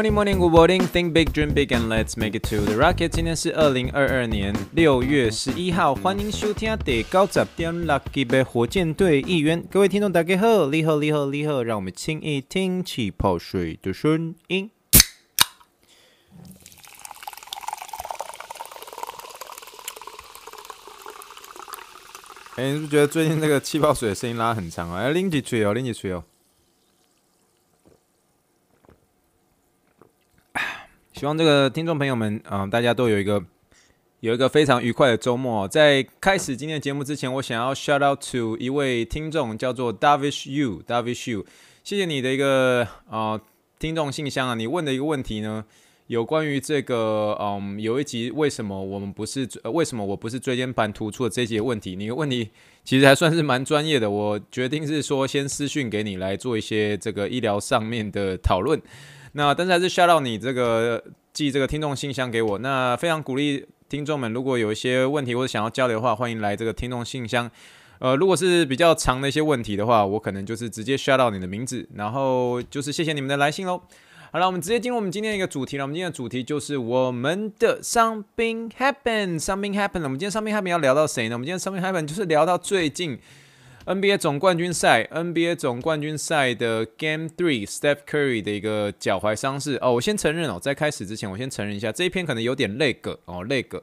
Morning, morning, good morning. Think big, dream big, and let's make it to the rocket. 今天是二零二二年六月十一号，欢迎收听第九十点六集的火箭队预言。各位听众大家好，你好，你好，你好，让我们轻易听气泡水的声音。哎、欸，你是不是觉得最近这个气泡水的声音拉很长啊？哎，拎起吹哦，拎起吹哦。希望这个听众朋友们，嗯、大家都有一个有一个非常愉快的周末。在开始今天的节目之前，我想要 shout out to 一位听众，叫做 Davish You，Davish You，谢谢你的一个啊、呃、听众信箱啊，你问的一个问题呢，有关于这个嗯，有一集为什么我们不是、为什么我不是椎间盘突出的这些问题，你的问题其实还算是蛮专业的，我决定是说先私讯给你来做一些这个医疗上面的讨论。那但是还是 shout 到你这个寄这个听众信箱给我，那非常鼓励听众们，如果有一些问题或者想要交流的话，欢迎来这个听众信箱。呃，如果是比较长的一些问题的话，我可能就是直接 shout out 你的名字，然后就是谢谢你们的来信喽。好了，我们直接进入我们今天一个主题了。我们今天的主题就是我们的 something happen，something happen。我们今天 something happen 要聊到谁呢？我们今天 something happen 就是聊到最近。NBA 总冠军赛，NBA 总冠军赛的 Game Three，Steph Curry 的一个脚踝伤势哦。我先承认哦，在开始之前，我先承认一下，这一篇可能有点累个哦累个。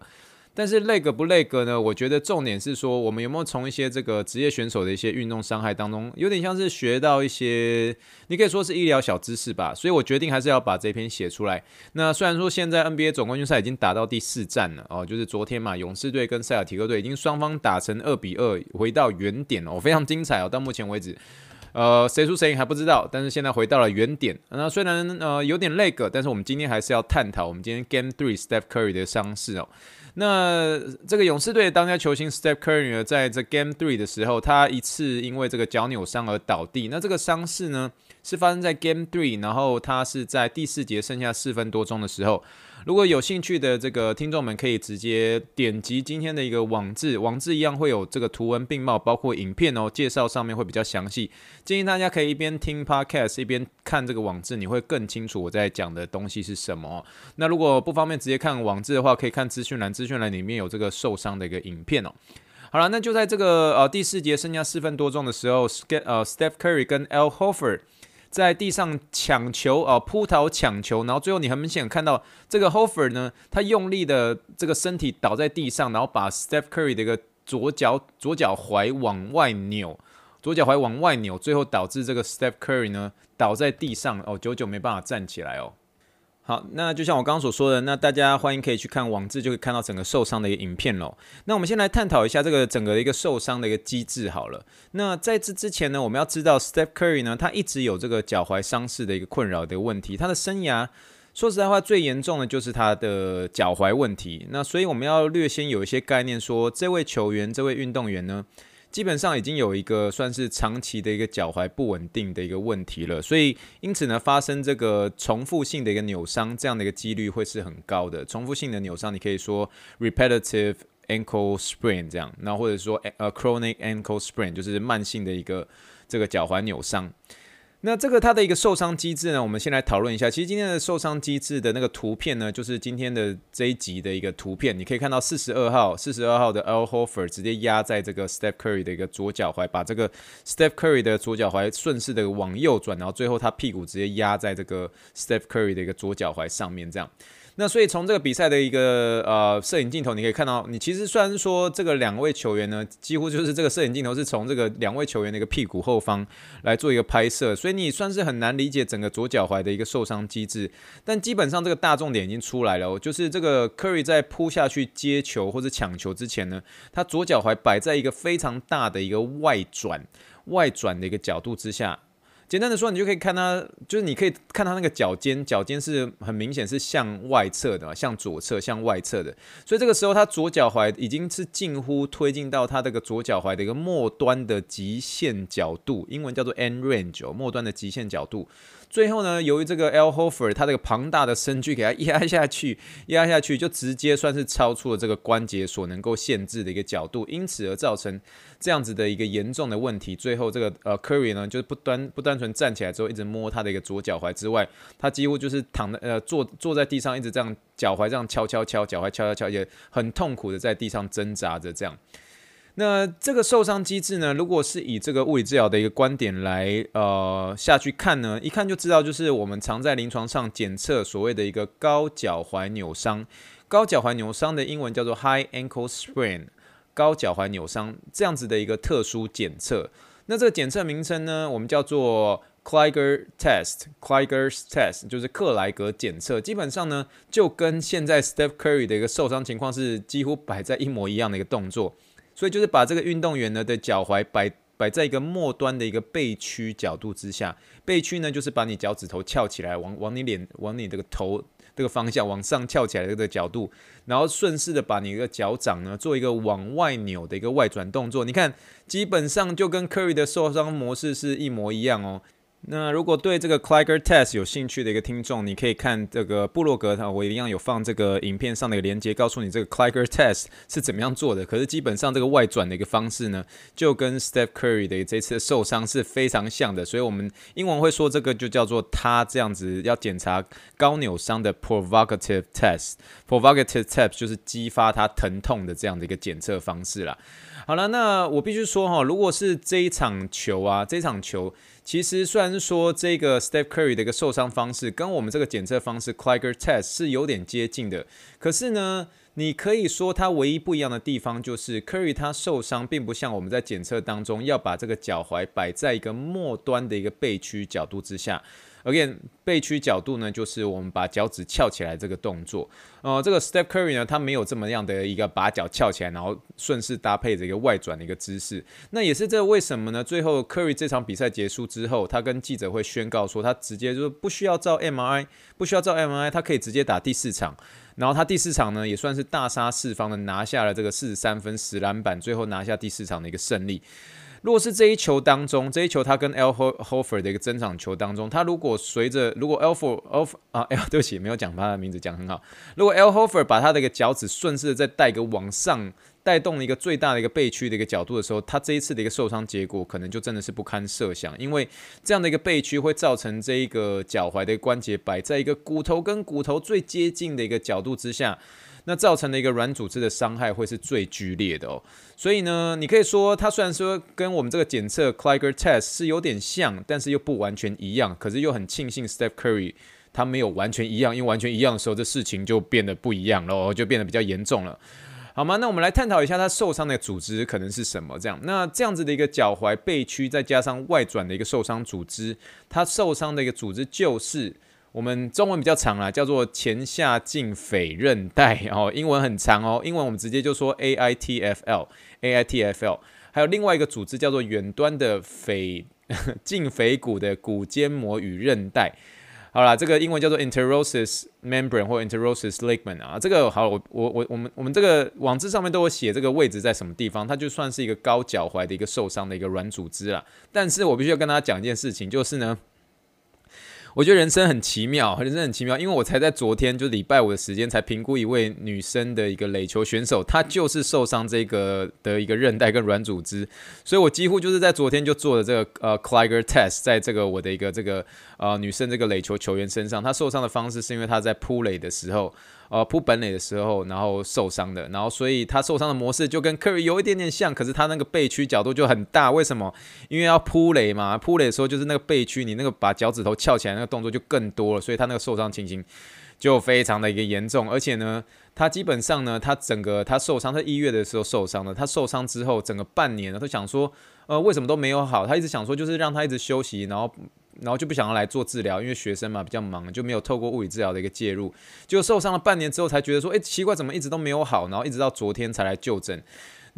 但是 lag 不 lag 呢？我觉得重点是说，我们有没有从一些这个职业选手的一些运动伤害当中，有点像是学到一些，你可以说是医疗小知识吧。所以我决定还是要把这篇写出来。那虽然说现在 NBA 总冠军赛已经打到第四战了哦，就是昨天嘛，勇士队跟塞尔提克队已经双方打成二比二，回到原点哦，非常精彩哦。到目前为止，呃，谁输谁赢还不知道，但是现在回到了原点。那虽然呃有点累个但是我们今天还是要探讨我们今天 Game Three Steph Curry 的伤势哦。那这个勇士队当家球星 Steph Curry 呢，在这 Game Three 的时候，他一次因为这个脚扭伤而倒地。那这个伤势呢，是发生在 Game Three，然后他是在第四节剩下四分多钟的时候。如果有兴趣的这个听众们，可以直接点击今天的一个网志，网志一样会有这个图文并茂，包括影片哦，介绍上面会比较详细。建议大家可以一边听 Podcast 一边看这个网志，你会更清楚我在讲的东西是什么。那如果不方便直接看网志的话，可以看资讯栏，资讯栏里面有这个受伤的一个影片哦。好了，那就在这个呃第四节剩下四分多钟的时候，St 呃 Steph Curry 跟 L Horford。在地上抢球啊，扑倒抢球，然后最后你很明显看到这个 Hofer 呢，他用力的这个身体倒在地上，然后把 Steph Curry 的一个左脚左脚踝往外扭，左脚踝往外扭，最后导致这个 Steph Curry 呢倒在地上哦，久久没办法站起来哦。好，那就像我刚刚所说的，那大家欢迎可以去看网志，就可以看到整个受伤的一个影片喽。那我们先来探讨一下这个整个的一个受伤的一个机制好了。那在这之前呢，我们要知道 Steph Curry 呢，他一直有这个脚踝伤势的一个困扰的问题。他的生涯说实在话，最严重的就是他的脚踝问题。那所以我们要略先有一些概念，说这位球员、这位运动员呢。基本上已经有一个算是长期的一个脚踝不稳定的一个问题了，所以因此呢，发生这个重复性的一个扭伤这样的一个几率会是很高的。重复性的扭伤，你可以说 repetitive ankle sprain 这样，那或者说呃 chronic ankle sprain 就是慢性的一个这个脚踝扭伤。那这个它的一个受伤机制呢，我们先来讨论一下。其实今天的受伤机制的那个图片呢，就是今天的这一集的一个图片。你可以看到四十二号，四十二号的 L. Hofer 直接压在这个 Step Curry 的一个左脚踝，把这个 Step Curry 的左脚踝顺势的往右转，然后最后他屁股直接压在这个 Step Curry 的一个左脚踝上面，这样。那所以从这个比赛的一个呃摄影镜头，你可以看到，你其实虽然说这个两位球员呢，几乎就是这个摄影镜头是从这个两位球员的一个屁股后方来做一个拍摄，所以你算是很难理解整个左脚踝的一个受伤机制。但基本上这个大重点已经出来了，就是这个 Curry 在扑下去接球或者抢球之前呢，他左脚踝摆在一个非常大的一个外转外转的一个角度之下。简单的说，你就可以看他，就是你可以看他那个脚尖，脚尖是很明显是向外侧的，向左侧、向外侧的。所以这个时候，他左脚踝已经是近乎推进到他这个左脚踝的一个末端的极限角度，英文叫做 end range，末端的极限角度。最后呢，由于这个 L. Horford 他这个庞大的身躯给他 压下去，压下去就直接算是超出了这个关节所能够限制的一个角度，因此而造成这样子的一个严重的问题。最后这个呃 Curry 呢，就是不单不单纯站起来之后一直摸他的一个左脚踝之外，他几乎就是躺在呃坐坐在地上，一直这样脚踝这样敲敲敲，脚踝敲敲敲，也很痛苦的在地上挣扎着这样。那这个受伤机制呢，如果是以这个物理治疗的一个观点来呃下去看呢，一看就知道，就是我们常在临床上检测所谓的一个高脚踝扭伤。高脚踝扭伤的英文叫做 High Ankle Sprain，高脚踝扭伤这样子的一个特殊检测。那这个检测名称呢，我们叫做 Kleiger Test，Kleiger's Test 就是克莱格检测。基本上呢，就跟现在 Steph Curry 的一个受伤情况是几乎摆在一模一样的一个动作。所以就是把这个运动员呢的脚踝摆摆在一个末端的一个背屈角度之下，背屈呢就是把你脚趾头翘起来，往往你脸往你这个头这个方向往上翘起来的这个角度，然后顺势的把你的脚掌呢做一个往外扭的一个外转动作。你看，基本上就跟 Curry 的受伤模式是一模一样哦。那如果对这个 Kleiger Test 有兴趣的一个听众，你可以看这个部落格，它我一样有放这个影片上的一个链接，告诉你这个 Kleiger Test 是怎么样做的。可是基本上这个外转的一个方式呢，就跟 Steph Curry 的这次受伤是非常像的。所以我们英文会说这个就叫做他这样子要检查高扭伤的 provocative test。provocative test 就是激发他疼痛的这样的一个检测方式啦。好了，那我必须说哈，如果是这一场球啊，这一场球。其实虽然说这个 Steph Curry 的一个受伤方式跟我们这个检测方式 Kleiger Test 是有点接近的，可是呢，你可以说它唯一不一样的地方就是 Curry 他受伤并不像我们在检测当中要把这个脚踝摆在一个末端的一个背屈角度之下。Again，背屈角度呢，就是我们把脚趾翘起来这个动作。呃，这个 Step Curry 呢，他没有这么样的一个把脚翘起来，然后顺势搭配着一个外转的一个姿势。那也是这为什么呢？最后 Curry 这场比赛结束之后，他跟记者会宣告说，他直接就不需要照 MRI，不需要照 MRI，他可以直接打第四场。然后他第四场呢，也算是大杀四方的拿下了这个四十三分、十篮板，最后拿下第四场的一个胜利。如果是这一球当中，这一球他跟 L Horford 的一个争场球当中，他如果随着如果 Al Horford 啊，Al 对不起，没有讲他的名字讲很好。如果 L Hofer 把他的一个脚趾顺势的再带一个往上带动了一个最大的一个背屈的一个角度的时候，他这一次的一个受伤结果可能就真的是不堪设想，因为这样的一个背屈会造成这一个脚踝的关节摆在一个骨头跟骨头最接近的一个角度之下。那造成的一个软组织的伤害会是最剧烈的哦，所以呢，你可以说它虽然说跟我们这个检测 c l i g e r test 是有点像，但是又不完全一样。可是又很庆幸 Steph Curry 他没有完全一样，因为完全一样的时候，这事情就变得不一样了，就变得比较严重了，好吗？那我们来探讨一下他受伤的组织可能是什么？这样，那这样子的一个脚踝背屈再加上外转的一个受伤组织，他受伤的一个组织就是。我们中文比较长啦，叫做前下胫腓韧带哦，英文很长哦，英文我们直接就说 AITFL，AITFL，还有另外一个组织叫做远端的腓胫腓骨的骨间膜与韧带。好啦，这个英文叫做 interosis membrane 或 interosis ligament 啊，这个好，我我我我们我们这个网志上面都有写这个位置在什么地方，它就算是一个高脚踝的一个受伤的一个软组织啦。但是我必须要跟大家讲一件事情，就是呢。我觉得人生很奇妙，人生很奇妙，因为我才在昨天，就礼拜五的时间，才评估一位女生的一个垒球选手，她就是受伤这个的一个韧带跟软组织，所以我几乎就是在昨天就做了这个呃 c l i g e r test，在这个我的一个这个呃女生这个垒球球员身上，她受伤的方式是因为她在扑垒的时候。呃，扑本垒的时候，然后受伤的，然后所以他受伤的模式就跟库里有一点点像，可是他那个背屈角度就很大，为什么？因为要扑垒嘛，扑垒的时候就是那个背屈，你那个把脚趾头翘起来那个动作就更多了，所以他那个受伤情形就非常的一个严重，而且呢，他基本上呢，他整个他受伤，他一月的时候受伤了，他受伤之后整个半年呢，他想说，呃，为什么都没有好？他一直想说，就是让他一直休息，然后。然后就不想要来做治疗，因为学生嘛比较忙，就没有透过物理治疗的一个介入，就受伤了半年之后才觉得说，哎，奇怪，怎么一直都没有好？然后一直到昨天才来就诊。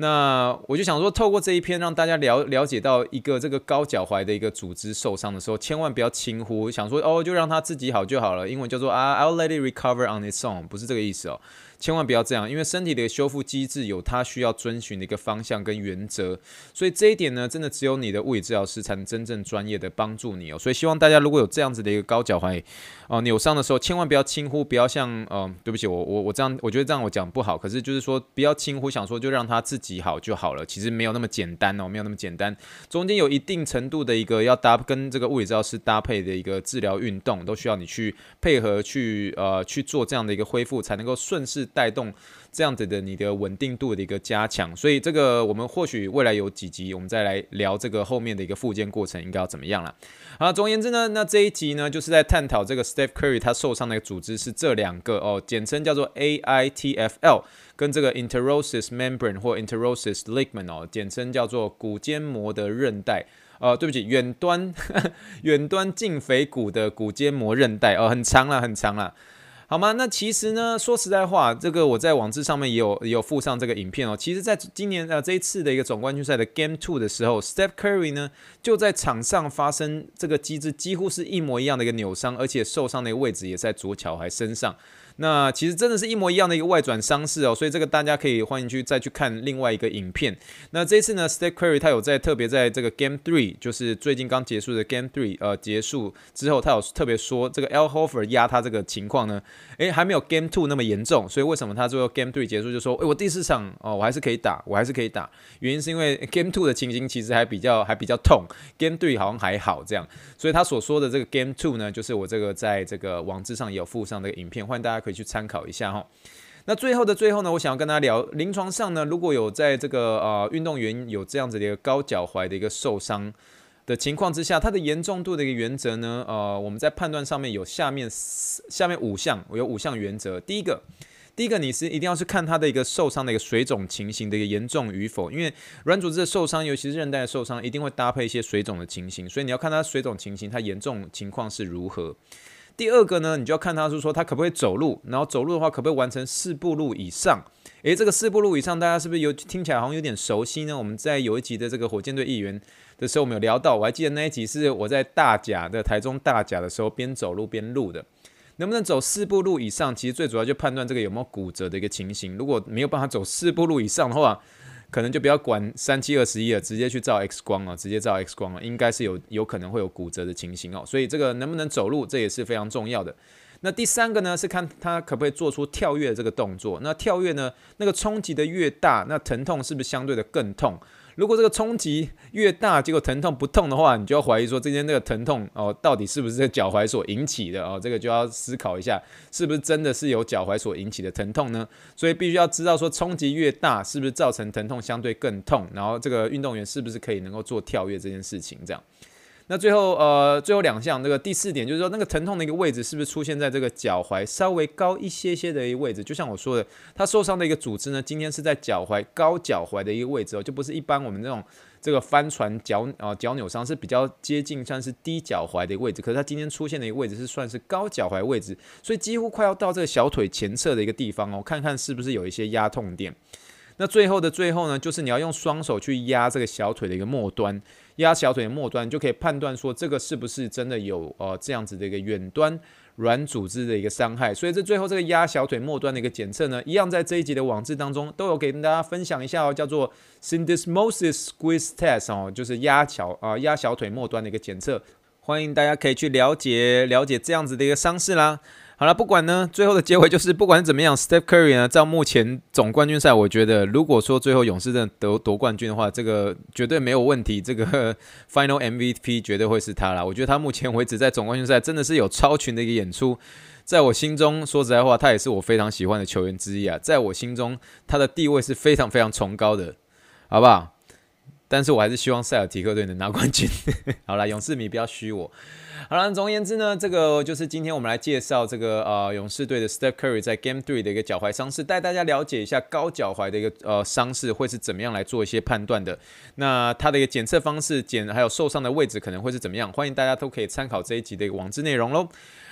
那我就想说，透过这一篇让大家了了解到一个这个高脚踝的一个组织受伤的时候，千万不要轻忽，想说哦，就让他自己好就好了。英文叫做啊，I'll let it recover on its own，不是这个意思哦。千万不要这样，因为身体的修复机制有它需要遵循的一个方向跟原则，所以这一点呢，真的只有你的物理治疗师才能真正专业的帮助你哦。所以希望大家如果有这样子的一个高脚踝哦扭伤的时候，千万不要轻忽，不要像嗯，对不起，我我我这样，我觉得这样我讲不好，可是就是说不要轻忽，想说就让他自己好就好了，其实没有那么简单哦，没有那么简单，中间有一定程度的一个要搭跟这个物理治疗师搭配的一个治疗运动，都需要你去配合去呃去做这样的一个恢复，才能够顺势带动这样子的你的稳定度的一个加强，所以这个我们或许未来有几集，我们再来聊这个后面的一个复健过程应该要怎么样了。好，总而言之呢，那这一集呢就是在探讨这个 Steph Curry 他受伤的组织是这两个哦，简称叫做 AITFL 跟这个 interosis Membrane 或 interosis Ligament 哦，简称叫做骨间膜的韧带。呃，对不起，远端 远端胫腓骨的骨间膜韧带哦，很长了，很长了。好吗？那其实呢，说实在话，这个我在网志上面也有也有附上这个影片哦。其实，在今年呃这一次的一个总冠军赛的 Game Two 的时候，Steph Curry 呢就在场上发生这个机制几乎是一模一样的一个扭伤，而且受伤的位置也在左脚踝身上。那其实真的是一模一样的一个外转伤势哦，所以这个大家可以欢迎去再去看另外一个影片。那这次呢，Steph Curry 他有在特别在这个 Game Three，就是最近刚结束的 Game Three，呃结束之后，他有特别说这个 l Hofer 压他这个情况呢，诶还没有 Game Two 那么严重，所以为什么他最后 Game Three 结束就说，诶我第四场哦我还是可以打，我还是可以打，原因是因为 Game Two 的情形其实还比较还比较痛，Game Three 好像还好这样，所以他所说的这个 Game Two 呢，就是我这个在这个网志上也有附上这个影片，欢迎大家可以去参考一下哈。那最后的最后呢，我想要跟大家聊，临床上呢，如果有在这个呃运动员有这样子的一个高脚踝的一个受伤的情况之下，它的严重度的一个原则呢，呃，我们在判断上面有下面下面五项，我有五项原则。第一个，第一个你是一定要去看它的一个受伤的一个水肿情形的一个严重与否，因为软组织的受伤，尤其是韧带的受伤，一定会搭配一些水肿的情形，所以你要看它水肿情形，它严重情况是如何。第二个呢，你就要看他是说他可不可以走路，然后走路的话可不可以完成四步路以上？诶，这个四步路以上，大家是不是有听起来好像有点熟悉呢？我们在有一集的这个火箭队议员的时候，我们有聊到，我还记得那一集是我在大甲的台中大甲的时候边走路边录的。能不能走四步路以上？其实最主要就判断这个有没有骨折的一个情形。如果没有办法走四步路以上的话，可能就不要管三七二十一了，直接去照 X 光了，直接照 X 光了，应该是有有可能会有骨折的情形哦，所以这个能不能走路，这也是非常重要的。那第三个呢，是看他可不可以做出跳跃这个动作。那跳跃呢，那个冲击的越大，那疼痛是不是相对的更痛？如果这个冲击越大，结果疼痛不痛的话，你就要怀疑说，今天这个疼痛哦，到底是不是这脚踝所引起的哦？这个就要思考一下，是不是真的是由脚踝所引起的疼痛呢？所以必须要知道说，冲击越大，是不是造成疼痛相对更痛？然后这个运动员是不是可以能够做跳跃这件事情？这样。那最后，呃，最后两项，这个第四点就是说，那个疼痛的一个位置是不是出现在这个脚踝稍微高一些些的一个位置？就像我说的，他受伤的一个组织呢，今天是在脚踝高脚踝的一个位置哦，就不是一般我们这种这个帆船脚啊脚扭伤是比较接近算是低脚踝的位置，可是他今天出现的一个位置是算是高脚踝位置，所以几乎快要到这个小腿前侧的一个地方哦，看看是不是有一些压痛点。那最后的最后呢，就是你要用双手去压这个小腿的一个末端。压小腿末端，就可以判断说这个是不是真的有呃这样子的一个远端软组织的一个伤害。所以这最后这个压小腿末端的一个检测呢，一样在这一集的网志当中都有给大家分享一下哦，叫做 Syndesmosis Squeeze Test 哦，就是压小啊压小腿末端的一个检测。欢迎大家可以去了解了解这样子的一个伤势啦。好了，不管呢，最后的结尾就是，不管怎么样，Steph Curry 呢，在目前总冠军赛，我觉得如果说最后勇士真的得夺冠军的话，这个绝对没有问题，这个 Final MVP 绝对会是他啦。我觉得他目前为止在总冠军赛真的是有超群的一个演出，在我心中，说实在话，他也是我非常喜欢的球员之一啊，在我心中，他的地位是非常非常崇高的，好不好？但是我还是希望塞尔提克队能拿冠军。好了，勇士迷不要虚我。好了，总而言之呢，这个就是今天我们来介绍这个呃勇士队的 Steph Curry 在 Game Three 的一个脚踝伤势，带大家了解一下高脚踝的一个呃伤势会是怎么样来做一些判断的。那它的一个检测方式、检还有受伤的位置可能会是怎么样？欢迎大家都可以参考这一集的一个网志内容喽。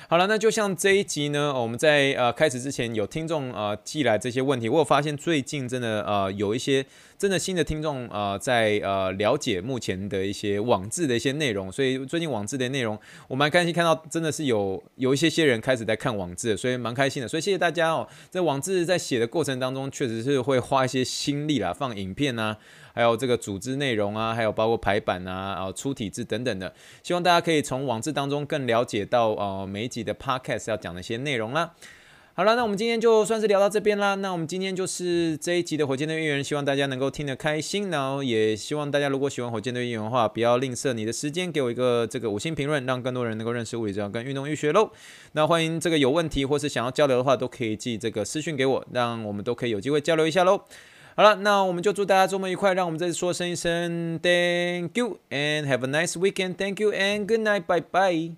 好了，那就像这一集呢，我们在呃开始之前有听众呃寄来这些问题，我有发现最近真的呃有一些真的新的听众呃在呃了解目前的一些网志的一些内容，所以最近网志的内容我蛮开心看到，真的是有有一些些人开始在看网志，所以蛮开心的。所以谢谢大家哦，在网志在写的过程当中，确实是会花一些心力啦，放影片啊。还有这个组织内容啊，还有包括排版啊，然后出体字等等的，希望大家可以从网志当中更了解到呃每一集的 podcast 要讲的一些内容啦。好了，那我们今天就算是聊到这边啦。那我们今天就是这一集的火箭队预言，希望大家能够听得开心，然后也希望大家如果喜欢火箭队预言的话，不要吝啬你的时间，给我一个这个五星评论，让更多人能够认识物理治疗跟运动医学喽。那欢迎这个有问题或是想要交流的话，都可以寄这个私讯给我，让我们都可以有机会交流一下喽。好了，那我们就祝大家周末愉快。让我们再次说声一声 Thank you and have a nice weekend. Thank you and good night. Bye bye.